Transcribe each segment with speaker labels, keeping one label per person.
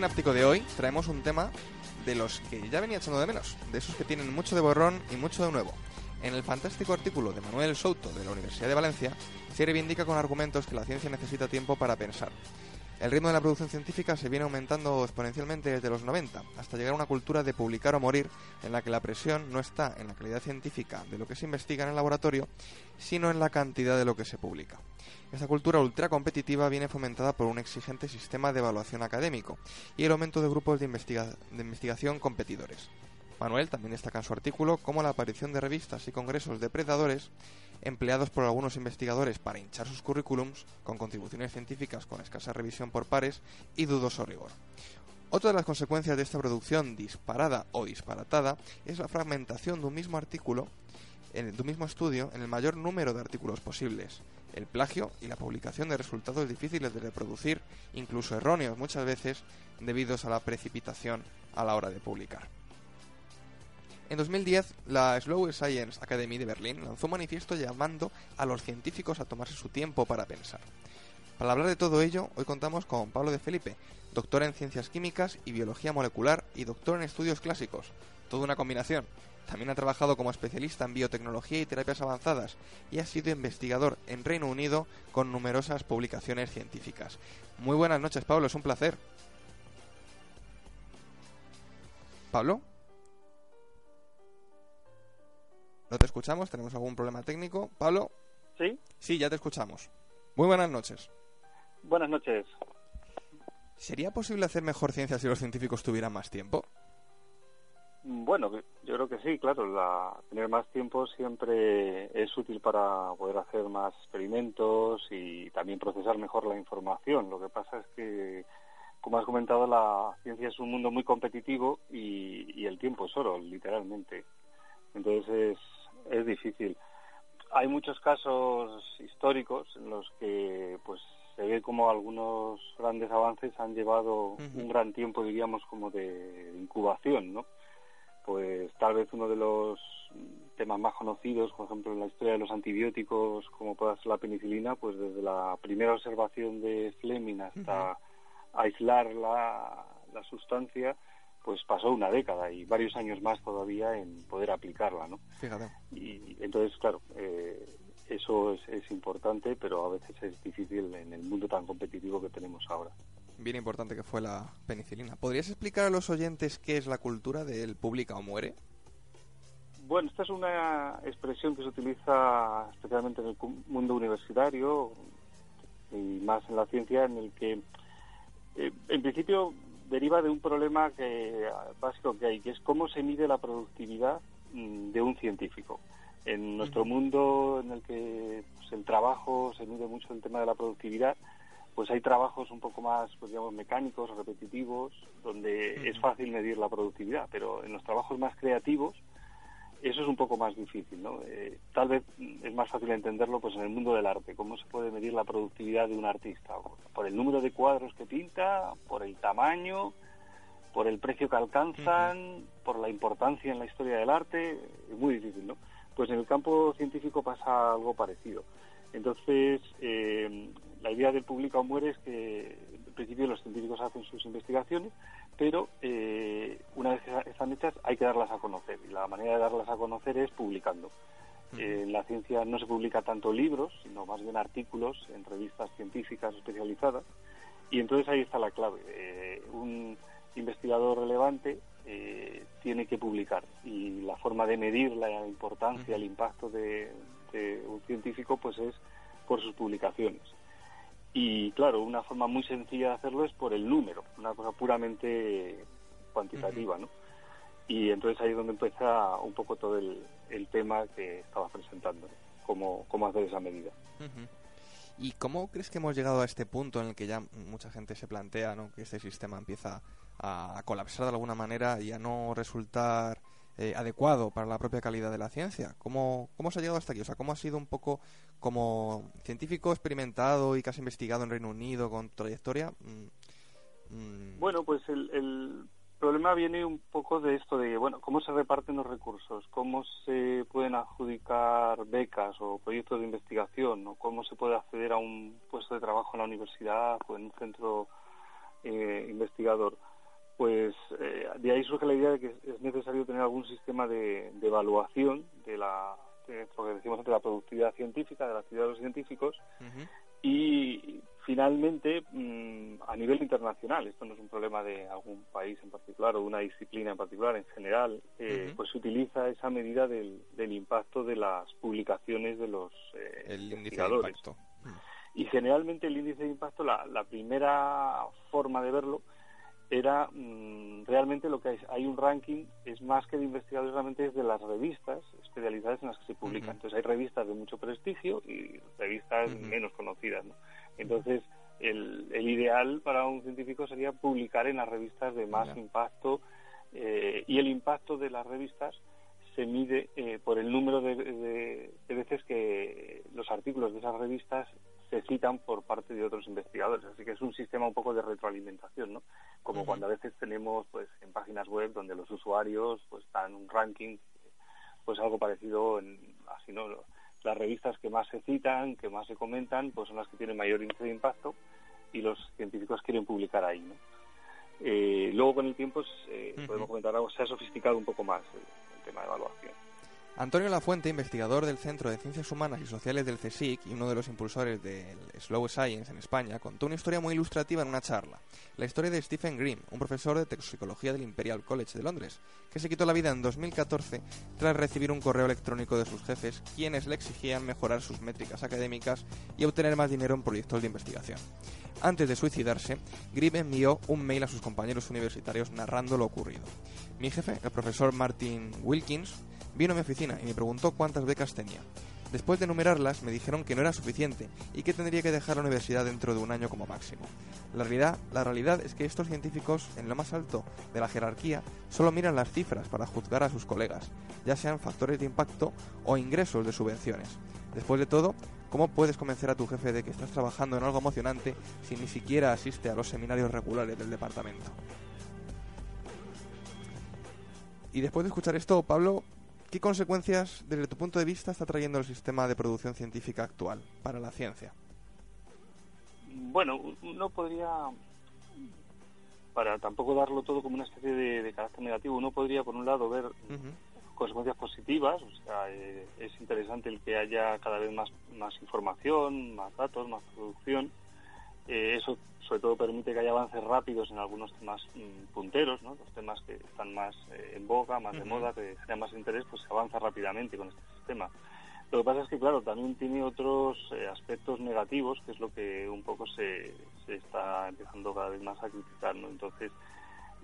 Speaker 1: sináptico de hoy traemos un tema de los que ya venía echando de menos, de esos que tienen mucho de borrón y mucho de nuevo. En el fantástico artículo de Manuel Souto de la Universidad de Valencia, se reivindica con argumentos que la ciencia necesita tiempo para pensar. El ritmo de la producción científica se viene aumentando exponencialmente desde los 90, hasta llegar a una cultura de publicar o morir, en la que la presión no está en la calidad científica de lo que se investiga en el laboratorio, sino en la cantidad de lo que se publica. Esta cultura ultra competitiva viene fomentada por un exigente sistema de evaluación académico y el aumento de grupos de, de investigación competidores. Manuel también destaca en su artículo cómo la aparición de revistas y congresos depredadores empleados por algunos investigadores para hinchar sus currículums con contribuciones científicas con escasa revisión por pares y dudoso rigor. Otra de las consecuencias de esta producción disparada o disparatada es la fragmentación de un mismo artículo, de un mismo estudio, en el mayor número de artículos posibles, el plagio y la publicación de resultados difíciles de reproducir, incluso erróneos muchas veces, debido a la precipitación a la hora de publicar. En 2010, la Slow Science Academy de Berlín lanzó un manifiesto llamando a los científicos a tomarse su tiempo para pensar. Para hablar de todo ello, hoy contamos con Pablo de Felipe, doctor en ciencias químicas y biología molecular y doctor en estudios clásicos. Toda una combinación. También ha trabajado como especialista en biotecnología y terapias avanzadas y ha sido investigador en Reino Unido con numerosas publicaciones científicas. Muy buenas noches, Pablo, es un placer. ¿Pablo? No te escuchamos, tenemos algún problema técnico. Pablo.
Speaker 2: Sí.
Speaker 1: Sí, ya te escuchamos. Muy buenas noches.
Speaker 2: Buenas noches.
Speaker 1: ¿Sería posible hacer mejor ciencia si los científicos tuvieran más tiempo?
Speaker 2: Bueno, yo creo que sí, claro. La, tener más tiempo siempre es útil para poder hacer más experimentos y también procesar mejor la información. Lo que pasa es que, como has comentado, la ciencia es un mundo muy competitivo y, y el tiempo es oro, literalmente. Entonces es, es difícil. Hay muchos casos históricos en los que pues se ve como algunos grandes avances han llevado un gran tiempo, diríamos, como de incubación, ¿no? Pues tal vez uno de los temas más conocidos, por ejemplo, en la historia de los antibióticos, como puede ser la penicilina, pues desde la primera observación de Fleming hasta aislar la, la sustancia, pues pasó una década y varios años más todavía en poder aplicarla, ¿no?
Speaker 1: Fíjate.
Speaker 2: Y entonces, claro, eh, eso es, es, importante, pero a veces es difícil en el mundo tan competitivo que tenemos ahora.
Speaker 1: Bien importante que fue la penicilina. ¿Podrías explicar a los oyentes qué es la cultura del publica o muere?
Speaker 2: Bueno, esta es una expresión que se utiliza especialmente en el mundo universitario y más en la ciencia, en el que, eh, en principio, deriva de un problema que, básico que hay, que es cómo se mide la productividad mm, de un científico. En nuestro mundo en el que pues, el trabajo se mide mucho el tema de la productividad, pues hay trabajos un poco más, pues digamos, mecánicos, repetitivos, donde es fácil medir la productividad, pero en los trabajos más creativos, eso es un poco más difícil, ¿no? Eh, tal vez es más fácil entenderlo pues en el mundo del arte, cómo se puede medir la productividad de un artista, por el número de cuadros que pinta, por el tamaño, por el precio que alcanzan, uh -huh. por la importancia en la historia del arte, es muy difícil, ¿no? Pues en el campo científico pasa algo parecido. Entonces, eh, la idea del publica o muere es que en principio los científicos hacen sus investigaciones, pero eh, una vez que están hechas hay que darlas a conocer y la manera de darlas a conocer es publicando. Uh -huh. eh, en la ciencia no se publica tanto libros, sino más bien artículos en revistas científicas especializadas y entonces ahí está la clave. Eh, un investigador relevante tiene que publicar y la forma de medir la importancia, uh -huh. el impacto de, de un científico pues es por sus publicaciones. Y claro, una forma muy sencilla de hacerlo es por el número, una cosa puramente cuantitativa, ¿no? Y entonces ahí es donde empieza un poco todo el, el tema que estaba presentando, cómo, cómo hacer esa medida.
Speaker 1: Uh -huh. ¿Y cómo crees que hemos llegado a este punto en el que ya mucha gente se plantea ¿no? que este sistema empieza a colapsar de alguna manera y a no resultar eh, adecuado para la propia calidad de la ciencia? ¿Cómo, ¿Cómo se ha llegado hasta aquí? O sea, ¿cómo ha sido un poco como científico experimentado y que has investigado en Reino Unido con trayectoria?
Speaker 2: Mm, mm. Bueno, pues el, el, problema viene un poco de esto de, bueno, cómo se reparten los recursos, cómo se pueden adjudicar becas o proyectos de investigación, o cómo se puede acceder a un puesto de trabajo en la universidad o en un centro eh, investigador? Pues eh, de ahí surge la idea de que es necesario tener algún sistema de, evaluación de la, de, decimos antes, la productividad científica, de la actividad de los científicos, y finalmente mm, a nivel internacional, esto no es un problema de algún país en particular o de una disciplina en particular, en general, eh, pues se utiliza esa medida del, impacto de las publicaciones de los eh,
Speaker 1: el índice de impacto.
Speaker 2: Y generalmente el índice de impacto, la, la primera forma de verlo era mm, realmente lo que hay, hay un ranking, es más que de investigadores, realmente es de las revistas especializadas en las que se publican. Entonces hay revistas de mucho prestigio y revistas menos conocidas. ¿no? Entonces el, el, ideal para un científico sería publicar en las revistas de más impacto eh, y el impacto de las revistas se mide eh, por el número de, de, veces que los artículos de esas revistas se citan por parte de otros investigadores. Así que es un sistema un poco de retroalimentación, ¿no? Como cuando a veces tenemos, pues, en páginas web donde los usuarios, pues, dan un ranking, pues algo parecido en, así, ¿no? Las revistas que más se citan, que más se comentan, pues son las que tienen mayor índice de impacto y los científicos quieren publicar ahí, ¿no? Eh, luego con el tiempo eh, podemos comentar algo, se ha sofisticado un poco más el tema de evaluación.
Speaker 1: Antonio Lafuente, investigador del Centro de Ciencias Humanas y Sociales del CSIC y uno de los impulsores del Slow Science en España, contó una historia muy ilustrativa en una charla. La historia de Stephen Green, un profesor de toxicología del Imperial College de Londres, que se quitó la vida en 2014 tras recibir un correo electrónico de sus jefes, quienes le exigían mejorar sus métricas académicas y obtener más dinero en proyectos de investigación. Antes de suicidarse, Green envió un mail a sus compañeros universitarios narrando lo ocurrido. Mi jefe, el profesor Martin Wilkins, Vino a mi oficina y me preguntó cuántas becas tenía. Después de enumerarlas, me dijeron que no era suficiente y que tendría que dejar la universidad dentro de un año como máximo. La realidad, la realidad es que estos científicos, en lo más alto de la jerarquía, solo miran las cifras para juzgar a sus colegas, ya sean factores de impacto o ingresos de subvenciones. Después de todo, ¿cómo puedes convencer a tu jefe de que estás trabajando en algo emocionante si ni siquiera asiste a los seminarios regulares del departamento? Y después de escuchar esto, Pablo, ¿Qué consecuencias, desde tu punto de vista, está trayendo el sistema de producción científica actual para la ciencia?
Speaker 2: Bueno, uno podría, para tampoco darlo todo como una especie de, carácter negativo, uno podría, por un lado, ver consecuencias positivas, o sea, eh, es interesante el que haya cada vez más, más información, más datos, más producción. Eh, eso sobre todo permite que haya avances rápidos en algunos temas mm, punteros, ¿no? los temas que están más eh, en boga, más de moda, que generan más interés, pues se avanza rápidamente con este sistema. Lo que pasa es que, claro, también tiene otros eh, aspectos negativos, que es lo que un poco se, se está empezando cada vez más a criticar, ¿no? Entonces,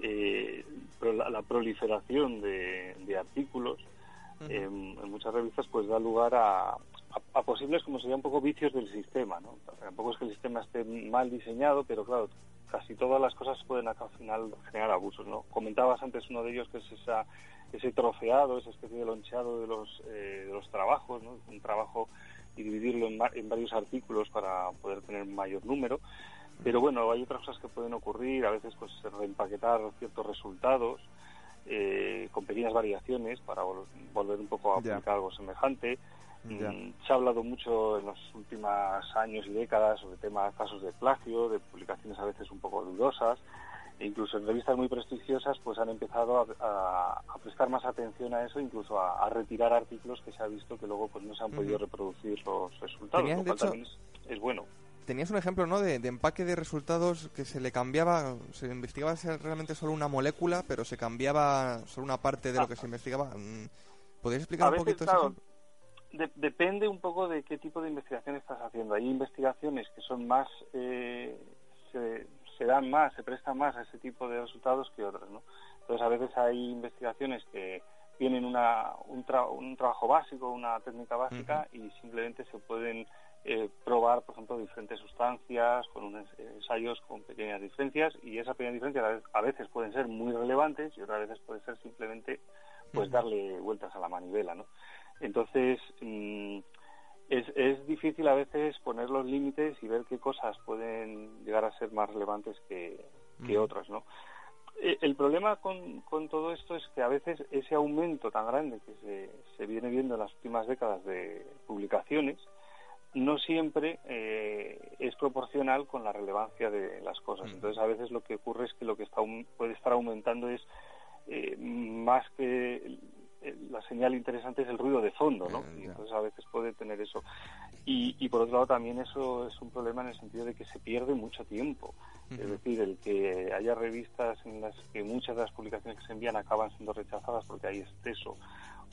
Speaker 2: eh, la, proliferación de, artículos en muchas revistas pues da lugar a, a, posibles, como sería un poco vicios del sistema, ¿no? Tampoco es que el sistema esté mal diseñado, pero claro, casi todas las cosas pueden al final generar abusos, ¿no? Comentabas antes uno de ellos que es esa, ese trofeado, esa especie de loncheado de los, eh, de los trabajos, ¿no? Un trabajo y dividirlo en, en, varios artículos para poder tener mayor número. Pero bueno, hay otras cosas que pueden ocurrir, a veces pues reempaquetar ciertos resultados eh, con pequeñas variaciones para volver un poco a aplicar algo semejante. Mm, se ha hablado mucho en los últimos años y décadas sobre temas, casos de plagio, de publicaciones a veces un poco dudosas, e incluso en revistas muy prestigiosas pues han empezado a, prestar más atención a eso, incluso a, retirar artículos que se ha visto que luego pues no se han podido reproducir los resultados, lo cual también es, bueno
Speaker 1: tenías un ejemplo ¿no? De, empaque de resultados que se le cambiaba, se investigaba si realmente solo una molécula, pero se cambiaba solo una parte de lo ah. que se investigaba. Mm, ¿Podrías explicar un poquito eso?
Speaker 2: Depende un poco de qué tipo de investigación estás haciendo. Hay investigaciones que son más, eh, se, dan más, se prestan más a ese tipo de resultados que otras, ¿no? Entonces a veces hay investigaciones que tienen una, un, un trabajo básico, una técnica básica y simplemente se pueden eh, probar, por ejemplo, diferentes sustancias con unos ensayos con pequeñas diferencias y esas pequeñas diferencias a veces pueden ser muy relevantes y otras veces puede ser simplemente pues darle vueltas a la manivela, ¿no? Entonces, mm, es, es difícil a veces poner los límites y ver qué cosas pueden llegar a ser más relevantes que, otras, ¿no? Eh, el problema con, con, todo esto es que a veces ese aumento tan grande que se, se viene viendo en las últimas décadas de publicaciones no siempre eh, es proporcional con la relevancia de las cosas. Entonces, a veces lo que ocurre es que lo que está puede estar aumentando es eh, más que la señal interesante es el ruido de fondo, ¿no? y entonces a veces puede tener eso. Y, y, por otro lado también eso es un problema en el sentido de que se pierde mucho tiempo. Es decir, el que haya revistas en las que muchas de las publicaciones que se envían acaban siendo rechazadas porque hay exceso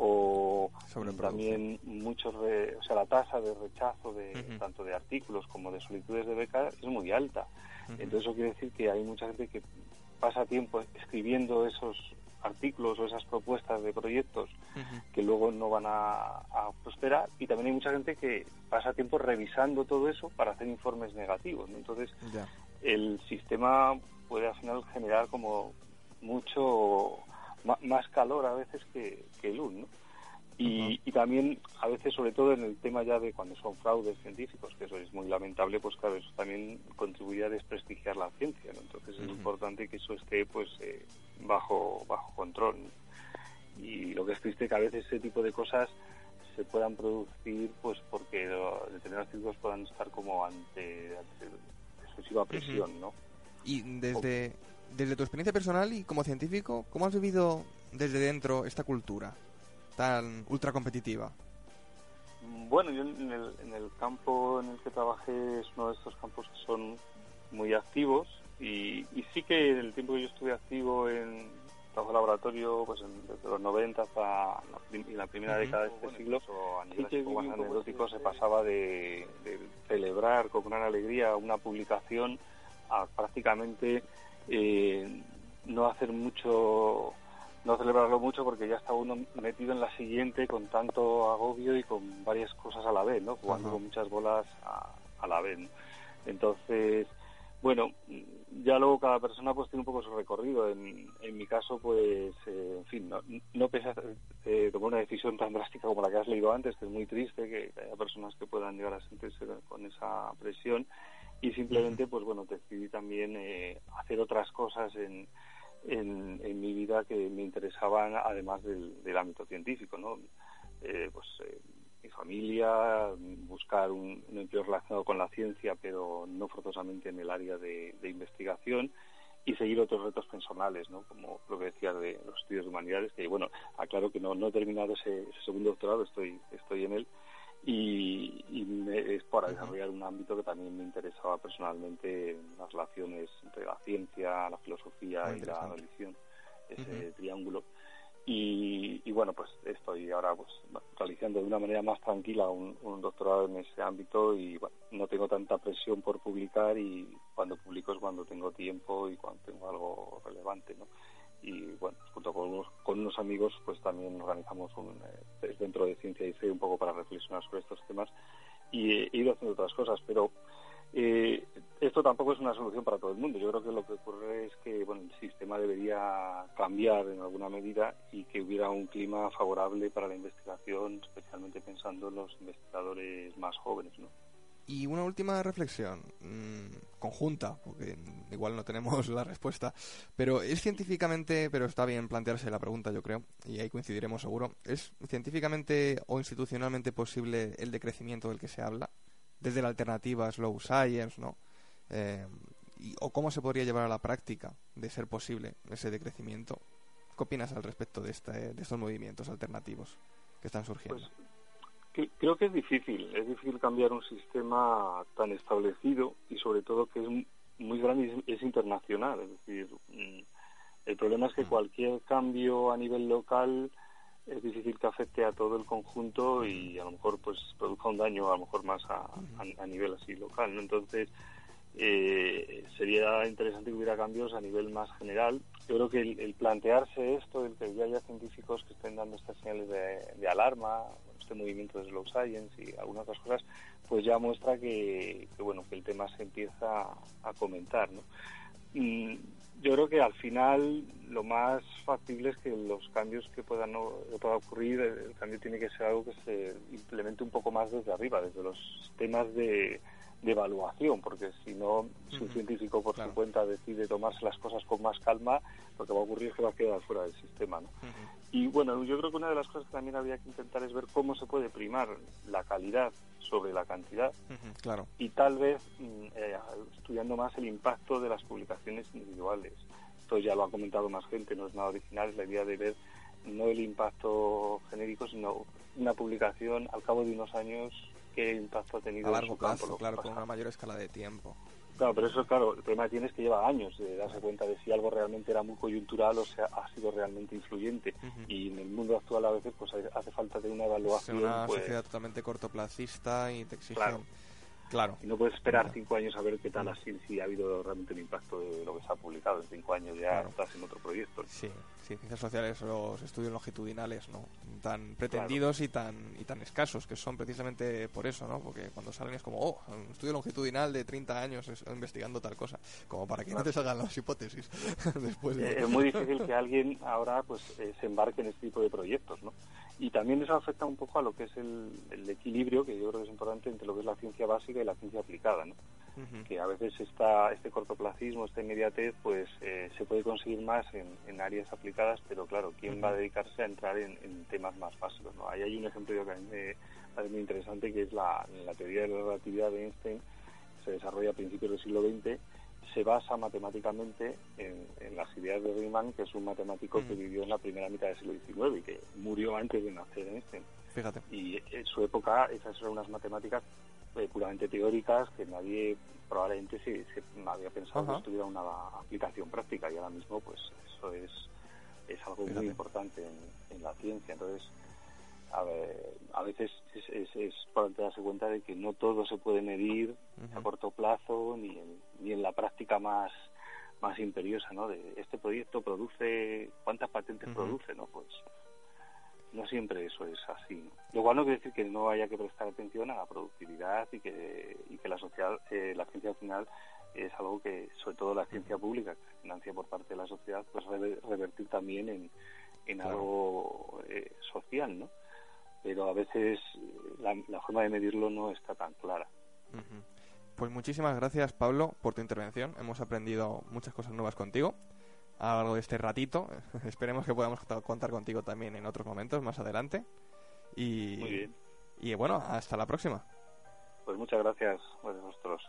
Speaker 2: o también muchos o sea la tasa de rechazo de tanto de artículos como de solicitudes de beca es muy alta entonces eso quiere decir que hay mucha gente que pasa tiempo escribiendo esos artículos o esas propuestas de proyectos que luego no van a, prosperar y también hay mucha gente que pasa tiempo revisando todo eso para hacer informes negativos entonces el sistema puede al final generar como mucho más calor a veces que, que luz, ¿no? Y, y, también a veces sobre todo en el tema ya de cuando son fraudes científicos que eso es muy lamentable pues claro eso también contribuye a desprestigiar la ciencia ¿no? entonces es importante que eso esté pues eh, bajo bajo control. Y lo que es triste que a veces ese tipo de cosas se puedan producir pues porque determinados científicos puedan estar como ante, excesiva presión no
Speaker 1: y desde desde tu experiencia personal y como científico, ¿cómo has vivido desde dentro esta cultura tan ultra competitiva?
Speaker 2: Bueno, yo en el, campo en el que trabajé es uno de estos campos que son muy activos y, sí que en el tiempo que yo estuve activo en trabajo laboratorio, pues desde los 90 hasta la, la primera década de este siglo, sí que más anecdótico se pasaba de, de celebrar con gran alegría una publicación a prácticamente eh, no hacer mucho, no celebrarlo mucho porque ya está uno metido en la siguiente con tanto agobio y con varias cosas a la vez, ¿no? Jugando con muchas bolas a, la vez. Entonces, bueno, ya luego cada persona pues tiene un poco su recorrido. En, en mi caso, pues, eh, en fin, no, no pensé eh, tomar una decisión tan drástica como la que has leído antes, que es muy triste que, haya personas que puedan llegar a sentirse con esa presión y simplemente pues bueno decidí también eh, hacer otras cosas en, en, mi vida que me interesaban además del, ámbito científico no eh, pues eh, familia buscar un, empleo relacionado con la ciencia pero no forzosamente en el área de, investigación y seguir otros retos personales, ¿no? Como lo que decía de los estudios de humanidades, que bueno, aclaro que no, no he terminado ese, ese segundo doctorado, estoy, estoy en él, y, es para desarrollar un ámbito que también me interesaba personalmente, las relaciones entre la ciencia, la filosofía y la religión, ese triángulo. Y, bueno, pues estoy ahora pues realizando de una manera más tranquila un, un, doctorado en ese ámbito y bueno, no tengo tanta presión por publicar y cuando publico es cuando tengo tiempo y cuando tengo algo relevante, ¿no? y bueno, junto con unos, con unos amigos pues también organizamos un eh, dentro de Ciencia y Fe un poco para reflexionar sobre estos temas y he ido haciendo otras cosas, pero eh, esto tampoco es una solución para todo el mundo. Yo creo que lo que ocurre es que bueno, el sistema debería cambiar en alguna medida y que hubiera un clima favorable para la investigación, especialmente pensando en los investigadores más jóvenes, ¿no?
Speaker 1: Y una última reflexión, mm, conjunta, porque igual no tenemos la respuesta, pero es científicamente, pero está bien plantearse la pregunta, yo creo, y ahí coincidiremos seguro, ¿es científicamente o institucionalmente posible el decrecimiento del que se habla? Desde la alternativa slow science, ¿no? Eh, y, ¿O cómo se podría llevar a la práctica de ser posible ese decrecimiento? ¿Qué opinas al respecto de, este, de estos movimientos alternativos que están surgiendo?
Speaker 2: Pues, creo que es difícil, es difícil cambiar un sistema tan establecido y sobre todo que es muy grande y es internacional. Es decir, mm, el problema es que mm. cualquier cambio a nivel local es difícil que afecte a todo el conjunto y a lo mejor pues produzca un daño a lo mejor más a, a, nivel así local. Entonces, eh, sería interesante que hubiera cambios a nivel más general. Yo creo que el, plantearse esto, el que ya haya científicos que estén dando estas señales de, alarma, este movimiento de slow science y algunas otras cosas, pues ya muestra que, bueno que el tema se empieza a comentar. ¿no? Mm, yo creo que al final lo más factible es que los cambios que puedan, pueda ocurrir, el cambio tiene que ser algo que se implemente un poco más desde arriba, desde los temas de de evaluación, porque si no, si un científico por su cuenta decide tomarse las cosas con más calma, lo que va a ocurrir es que va a quedar fuera del sistema. ¿no? Y bueno, yo creo que una de las cosas que también habría que intentar es ver cómo se puede primar la calidad sobre la cantidad
Speaker 1: claro.
Speaker 2: y tal vez mm, eh, estudiando más el impacto de las publicaciones individuales. Esto ya lo ha comentado más gente, no es nada original, es la idea de ver no el impacto genérico, sino una publicación al cabo de unos años qué impacto ha tenido
Speaker 1: a largo plazo, claro, con una mayor escala de tiempo.
Speaker 2: Claro, pero eso, claro, el problema que tiene es que lleva años de darse cuenta de si algo realmente era muy coyuntural o sea, ha sido realmente influyente. Y en el mundo actual a veces pues hace falta de una evaluación.
Speaker 1: Es una
Speaker 2: pues,
Speaker 1: sociedad totalmente cortoplacista y te. Claro.
Speaker 2: Y no puedes esperar cinco años a ver qué tal así, si ha habido realmente un impacto de lo que se ha publicado. En cinco años ya estás en otro proyecto.
Speaker 1: Sí, ciencias sociales, los estudios longitudinales, ¿no? Tan pretendidos y tan y tan escasos, que son precisamente por eso, ¿no? Porque cuando salen es como, oh, un estudio longitudinal de 30 años investigando tal cosa, como para que no te salgan las hipótesis después
Speaker 2: eh, Es muy difícil que alguien ahora pues eh, se embarque en este tipo de proyectos, ¿no? Y también eso afecta un poco a lo que es el, el equilibrio, que yo creo que es importante, entre lo que es la ciencia básica y la ciencia aplicada, ¿no? que a veces está este cortoplacismo, esta inmediatez, pues eh, se puede conseguir más en, áreas aplicadas, pero claro, ¿quién va a dedicarse a entrar en, temas más básicos? ¿no? Ahí hay un ejemplo que a mí me parece muy interesante, que es la, la teoría de la relatividad de Einstein, que se desarrolla a principios del siglo XX, se basa matemáticamente en, las ideas de Riemann, que es un matemático que vivió en la primera mitad del siglo XIX y que murió antes de nacer Einstein.
Speaker 1: Fíjate.
Speaker 2: Y en su época esas eran unas matemáticas eh, puramente teóricas que nadie probablemente se, se había pensado que tuviera una aplicación práctica y ahora mismo pues eso es, es algo muy importante en, la ciencia. Entonces, a, ver, a veces es, es, es darse cuenta de que no todo se puede medir a corto plazo ni en, ni en la práctica más más imperiosa, ¿no? De este proyecto produce, ¿cuántas patentes produce, no? Pues no siempre eso es así. Lo cual no quiere decir que no haya que prestar atención a la productividad y que, y que la, social, eh, la ciencia final es algo que, sobre todo la ciencia pública, que se financia por parte de la sociedad, pues revertir también en, en algo eh, social, ¿no? Pero a veces la, forma de medirlo no está tan clara.
Speaker 1: Pues muchísimas gracias, Pablo, por tu intervención. Hemos aprendido muchas cosas nuevas contigo a lo largo de este ratito. Esperemos que podamos contar contigo también en otros momentos más adelante. Y,
Speaker 2: Muy bien.
Speaker 1: Y bueno, hasta la próxima.
Speaker 2: Pues muchas gracias a vosotros.